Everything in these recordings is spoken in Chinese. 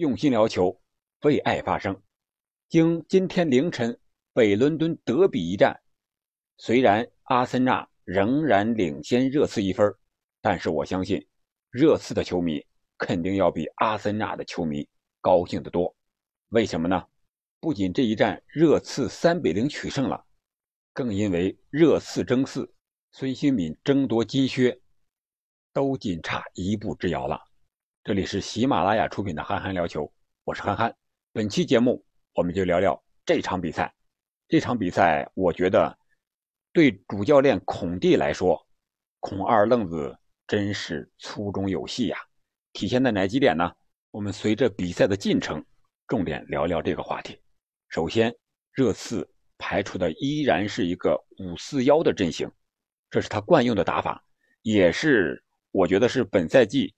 用心聊球，为爱发声。经今天凌晨北伦敦德比一战，虽然阿森纳仍然领先热刺一分，但是我相信热刺的球迷肯定要比阿森纳的球迷高兴得多。为什么呢？不仅这一战热刺三比零取胜了，更因为热刺争四，孙兴敏争夺金靴，都仅差一步之遥了。这里是喜马拉雅出品的《憨憨聊球》，我是憨憨。本期节目我们就聊聊这场比赛。这场比赛，我觉得对主教练孔蒂来说，孔二愣子真是粗中有细呀。体现在哪几点呢？我们随着比赛的进程，重点聊聊这个话题。首先，热刺排出的依然是一个五四幺的阵型，这是他惯用的打法，也是我觉得是本赛季。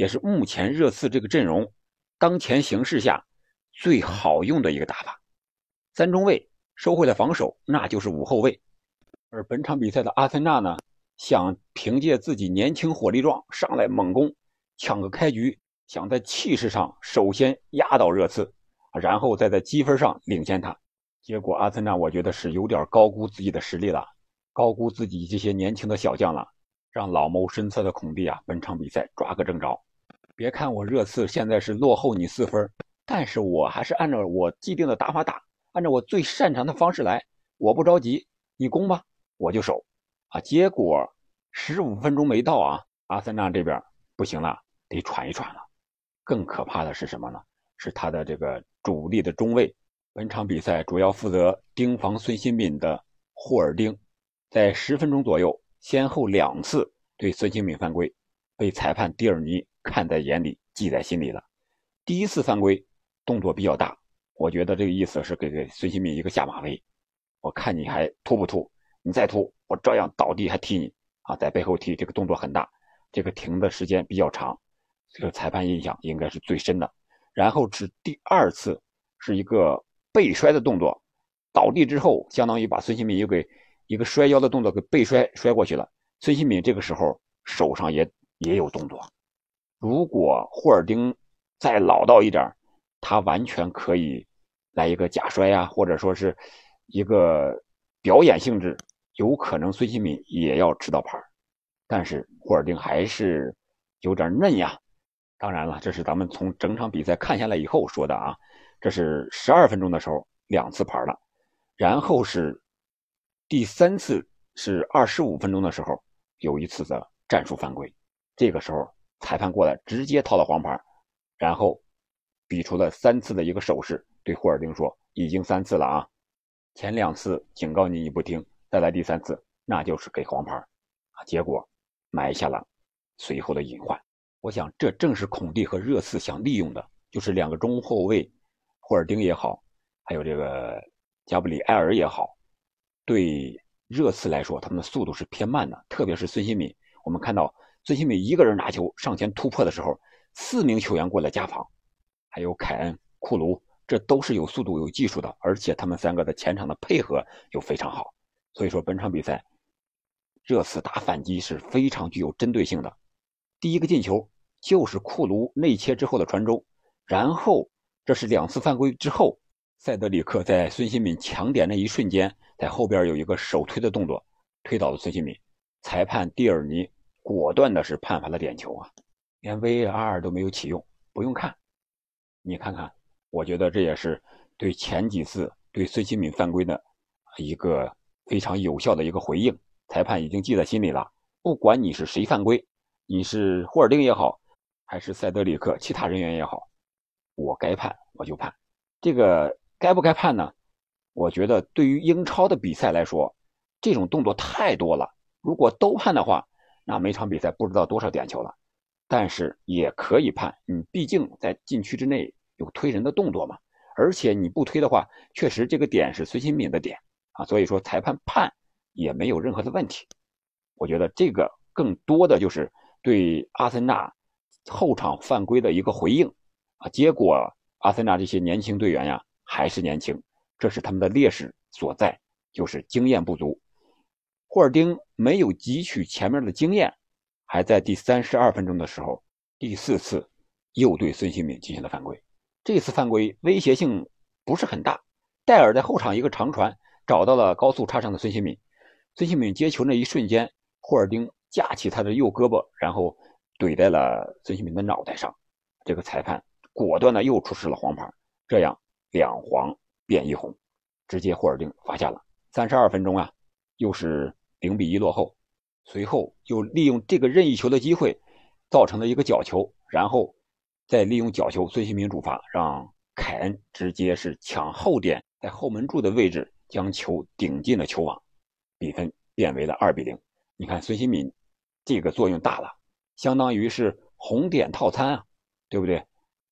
也是目前热刺这个阵容当前形势下最好用的一个打法。三中卫收回了防守，那就是五后卫。而本场比赛的阿森纳呢，想凭借自己年轻火力壮上来猛攻，抢个开局，想在气势上首先压倒热刺，然后再在积分上领先他。结果阿森纳我觉得是有点高估自己的实力了，高估自己这些年轻的小将了，让老谋深策的孔蒂啊，本场比赛抓个正着。别看我热刺现在是落后你四分，但是我还是按照我既定的打法打，按照我最擅长的方式来。我不着急，你攻吧，我就守。啊，结果十五分钟没到啊，阿森纳这边不行了，得喘一喘了。更可怕的是什么呢？是他的这个主力的中卫，本场比赛主要负责盯防孙兴敏的霍尔丁，在十分钟左右先后两次对孙兴敏犯规，被裁判蒂尔尼。看在眼里，记在心里了。第一次犯规，动作比较大，我觉得这个意思是给给孙兴慜一个下马威。我看你还突不突？你再突，我照样倒地还踢你啊！在背后踢，这个动作很大，这个停的时间比较长，这个裁判印象应该是最深的。然后是第二次，是一个背摔的动作，倒地之后，相当于把孙兴民又给一个摔跤的动作给背摔摔过去了。孙兴民这个时候手上也也有动作。如果霍尔丁再老道一点，他完全可以来一个假摔呀，或者说是一个表演性质，有可能孙兴敏也要吃到牌但是霍尔丁还是有点嫩呀。当然了，这是咱们从整场比赛看下来以后说的啊。这是十二分钟的时候两次牌了，然后是第三次是二十五分钟的时候有一次的战术犯规，这个时候。裁判过来，直接掏了黄牌，然后比出了三次的一个手势，对霍尔丁说：“已经三次了啊，前两次警告你你不听，再来第三次，那就是给黄牌啊。”结果埋下了随后的隐患。我想，这正是孔蒂和热刺想利用的，就是两个中后卫，霍尔丁也好，还有这个加布里埃尔也好，对热刺来说，他们的速度是偏慢的，特别是孙兴敏，我们看到。孙兴慜一个人拿球上前突破的时候，四名球员过来加防，还有凯恩、库卢，这都是有速度、有技术的，而且他们三个的前场的配合又非常好。所以说，本场比赛热刺打反击是非常具有针对性的。第一个进球就是库卢内切之后的传中，然后这是两次犯规之后，塞德里克在孙兴敏抢点那一瞬间，在后边有一个手推的动作，推倒了孙兴敏，裁判蒂尔尼。果断的是判罚了点球啊，连 VAR 都没有启用，不用看。你看看，我觉得这也是对前几次对孙兴敏犯规的一个非常有效的一个回应。裁判已经记在心里了，不管你是谁犯规，你是霍尔丁也好，还是塞德里克其他人员也好，我该判我就判。这个该不该判呢？我觉得对于英超的比赛来说，这种动作太多了，如果都判的话。那每场比赛不知道多少点球了，但是也可以判。你毕竟在禁区之内有推人的动作嘛，而且你不推的话，确实这个点是孙兴敏的点啊，所以说裁判判也没有任何的问题。我觉得这个更多的就是对阿森纳后场犯规的一个回应啊。结果阿森纳这些年轻队员呀还是年轻，这是他们的劣势所在，就是经验不足。霍尔丁没有汲取前面的经验，还在第三十二分钟的时候，第四次又对孙兴敏进行了犯规。这次犯规威胁性不是很大。戴尔在后场一个长传找到了高速插上的孙兴敏，孙兴敏接球那一瞬间，霍尔丁架起他的右胳膊，然后怼在了孙兴敏的脑袋上。这个裁判果断的又出示了黄牌，这样两黄变一红，直接霍尔丁罚下了。三十二分钟啊，又是零比一落后。随后又利用这个任意球的机会，造成了一个角球，然后再利用角球，孙兴民主罚，让凯恩直接是抢后点，在后门柱的位置将球顶进了球网，比分变为了二比零。你看孙兴民这个作用大了，相当于是红点套餐啊，对不对？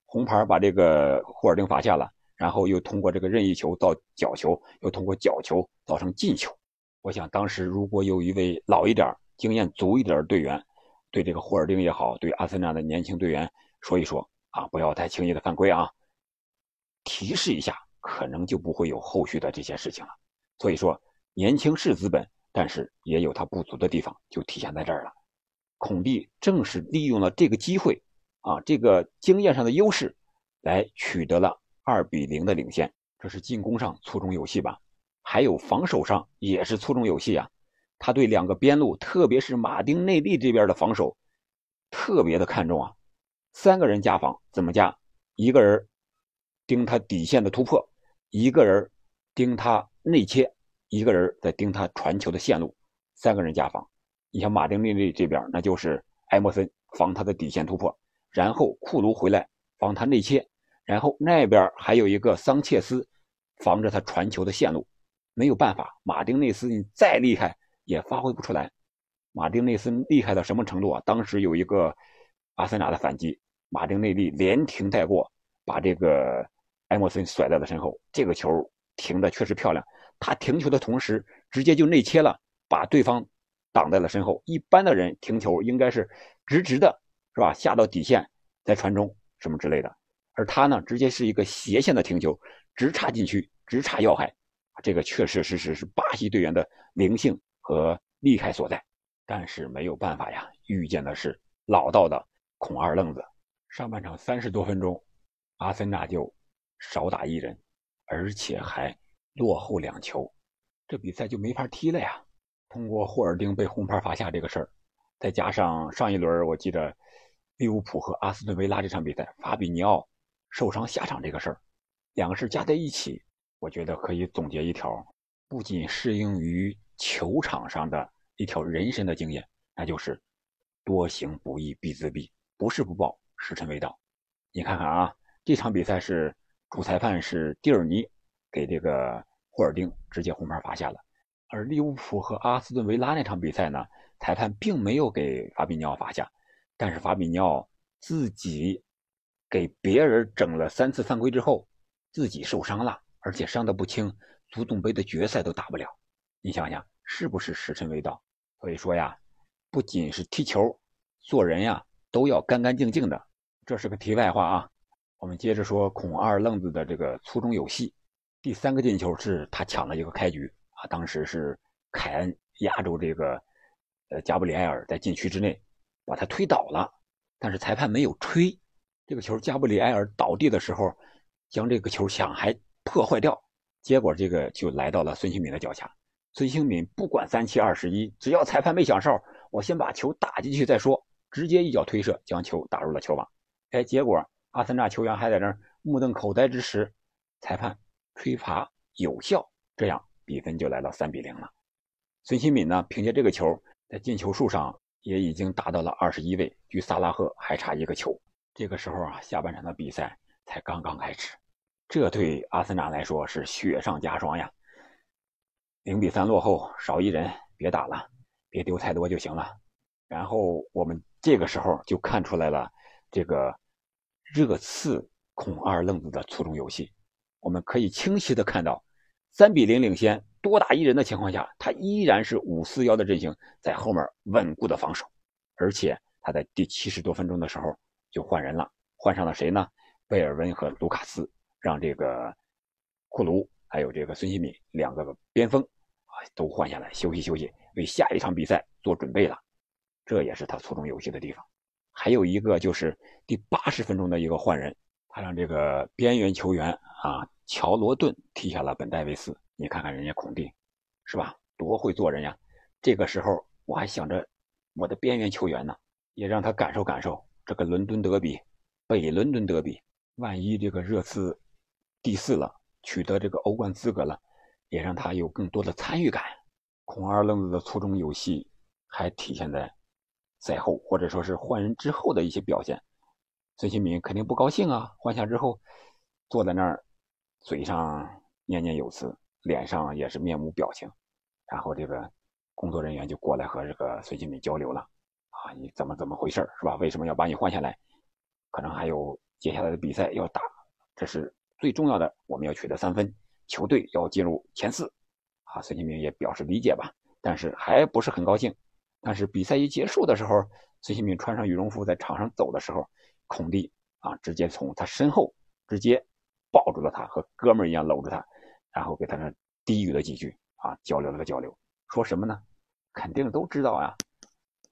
红牌把这个霍尔丁罚下了，然后又通过这个任意球到角球，又通过角球造成进球。我想当时如果有一位老一点经验足一点的队员，对这个霍尔丁也好，对阿森纳的年轻队员说一说啊，不要太轻易的犯规啊，提示一下，可能就不会有后续的这些事情了。所以说，年轻是资本，但是也有它不足的地方，就体现在这儿了。孔蒂正是利用了这个机会啊，这个经验上的优势，来取得了二比零的领先。这是进攻上粗中有细吧，还有防守上也是粗中有细啊。他对两个边路，特别是马丁内利这边的防守，特别的看重啊。三个人加防怎么加？一个人盯他底线的突破，一个人盯他内切，一个人在盯他传球的线路。三个人加防。你像马丁内利这边，那就是埃莫森防他的底线突破，然后库卢回来防他内切，然后那边还有一个桑切斯防着他传球的线路。没有办法，马丁内斯你再厉害。也发挥不出来，马丁内斯厉害到什么程度啊？当时有一个阿森纳的反击，马丁内利连停带过，把这个埃莫森甩在了身后。这个球停的确实漂亮，他停球的同时直接就内切了，把对方挡在了身后。一般的人停球应该是直直的，是吧？下到底线再传中什么之类的，而他呢，直接是一个斜线的停球，直插禁区，直插要害。这个确确实实是巴西队员的灵性。和厉害所在，但是没有办法呀，遇见的是老道的孔二愣子。上半场三十多分钟，阿森纳就少打一人，而且还落后两球，这比赛就没法踢了呀。通过霍尔丁被红牌罚下这个事儿，再加上上一轮我记得利物浦和阿斯顿维拉这场比赛，法比尼奥受伤下场这个事儿，两个事加在一起，我觉得可以总结一条：不仅适应于。球场上的一条人生的经验，那就是多行不义必自毙，不是不报，时辰未到。你看看啊，这场比赛是主裁判是蒂尔尼给这个霍尔丁直接红牌罚下了，而利物浦和阿斯顿维拉那场比赛呢，裁判并没有给法比尼奥罚下，但是法比尼奥自己给别人整了三次犯规之后，自己受伤了，而且伤得不轻，足总杯的决赛都打不了。你想想，是不是时辰未到？所以说呀，不仅是踢球，做人呀都要干干净净的。这是个题外话啊。我们接着说孔二愣子的这个粗中有细。第三个进球是他抢了一个开局啊，当时是凯恩压住这个呃加布里埃尔在禁区之内，把他推倒了，但是裁判没有吹这个球。加布里埃尔倒地的时候，将这个球抢还破坏掉，结果这个就来到了孙兴敏的脚下。孙兴敏不管三七二十一，只要裁判没响哨，我先把球打进去再说。直接一脚推射，将球打入了球网。哎，结果阿森纳球员还在那儿目瞪口呆之时，裁判吹罚有效，这样比分就来到三比零了。孙兴敏呢，凭借这个球在进球数上也已经达到了二十一位，距萨拉赫还差一个球。这个时候啊，下半场的比赛才刚刚开始，这对阿森纳来说是雪上加霜呀。零比三落后，少一人，别打了，别丢太多就行了。然后我们这个时候就看出来了，这个热刺孔二愣子的粗中有细。我们可以清晰的看到，三比零领先，多打一人的情况下，他依然是五四幺的阵型，在后面稳固的防守。而且他在第七十多分钟的时候就换人了，换上了谁呢？贝尔温和卢卡斯，让这个库卢还有这个孙兴敏两个边锋啊。都换下来休息休息，为下一场比赛做准备了。这也是他粗中有细的地方。还有一个就是第八十分钟的一个换人，他让这个边缘球员啊乔罗顿踢下了本戴维斯。你看看人家孔蒂，是吧？多会做人呀！这个时候我还想着我的边缘球员呢，也让他感受感受这个伦敦德比，北伦敦德比。万一这个热刺第四了，取得这个欧冠资格了，也让他有更多的参与感。孔二愣子的粗中有细，还体现在赛后或者说是换人之后的一些表现。孙兴民肯定不高兴啊！换下之后，坐在那儿，嘴上念念有词，脸上也是面无表情。然后这个工作人员就过来和这个孙兴民交流了啊，你怎么怎么回事是吧？为什么要把你换下来？可能还有接下来的比赛要打，这是最重要的，我们要取得三分，球队要进入前四。啊，孙兴民也表示理解吧，但是还不是很高兴。但是比赛一结束的时候，孙兴民穿上羽绒服在场上走的时候。孔蒂啊，直接从他身后直接抱住了他，和哥们儿一样搂着他，然后给他那低语了几句啊，交流了个交流，说什么呢？肯定都知道啊，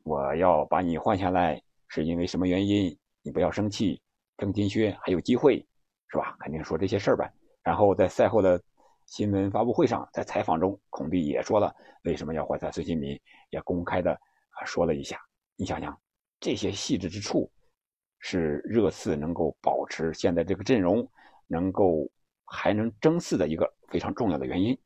我要把你换下来是因为什么原因？你不要生气，郑金靴还有机会，是吧？肯定说这些事儿呗。然后在赛后的新闻发布会上，在采访中，孔蒂也说了为什么要换下孙兴民，也公开的啊说了一下。你想想这些细致之处。是热刺能够保持现在这个阵容，能够还能争四的一个非常重要的原因。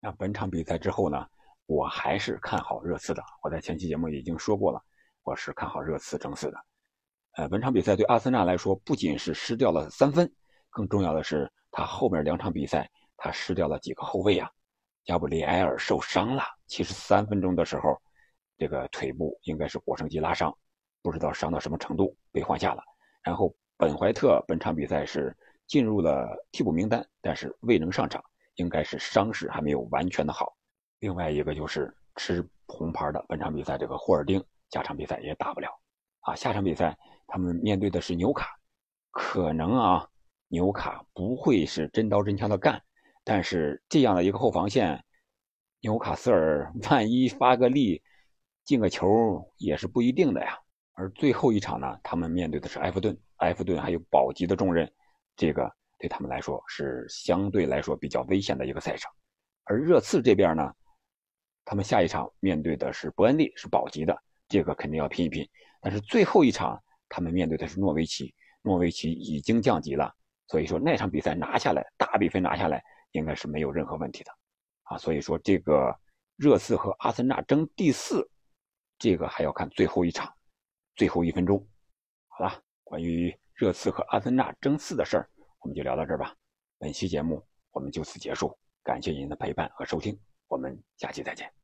那本场比赛之后呢，我还是看好热刺的。我在前期节目已经说过了，我是看好热刺争四的。呃，本场比赛对阿森纳来说，不仅是失掉了三分，更重要的是他后面两场比赛他失掉了几个后卫啊。加布里埃尔受伤了，七十三分钟的时候，这个腿部应该是腘绳肌拉伤。不知道伤到什么程度被换下了，然后本怀特本场比赛是进入了替补名单，但是未能上场，应该是伤势还没有完全的好。另外一个就是吃红牌的本场比赛这个霍尔丁下场比赛也打不了，啊，下场比赛他们面对的是纽卡，可能啊纽卡不会是真刀真枪的干，但是这样的一个后防线，纽卡斯尔万一发个力进个球也是不一定的呀。而最后一场呢，他们面对的是埃弗顿，埃弗顿还有保级的重任，这个对他们来说是相对来说比较危险的一个赛程。而热刺这边呢，他们下一场面对的是伯恩利，是保级的，这个肯定要拼一拼。但是最后一场他们面对的是诺维奇，诺维奇已经降级了，所以说那场比赛拿下来，大比分拿下来应该是没有任何问题的，啊，所以说这个热刺和阿森纳争第四，这个还要看最后一场。最后一分钟，好了，关于热刺和阿森纳争四的事儿，我们就聊到这儿吧。本期节目我们就此结束，感谢您的陪伴和收听，我们下期再见。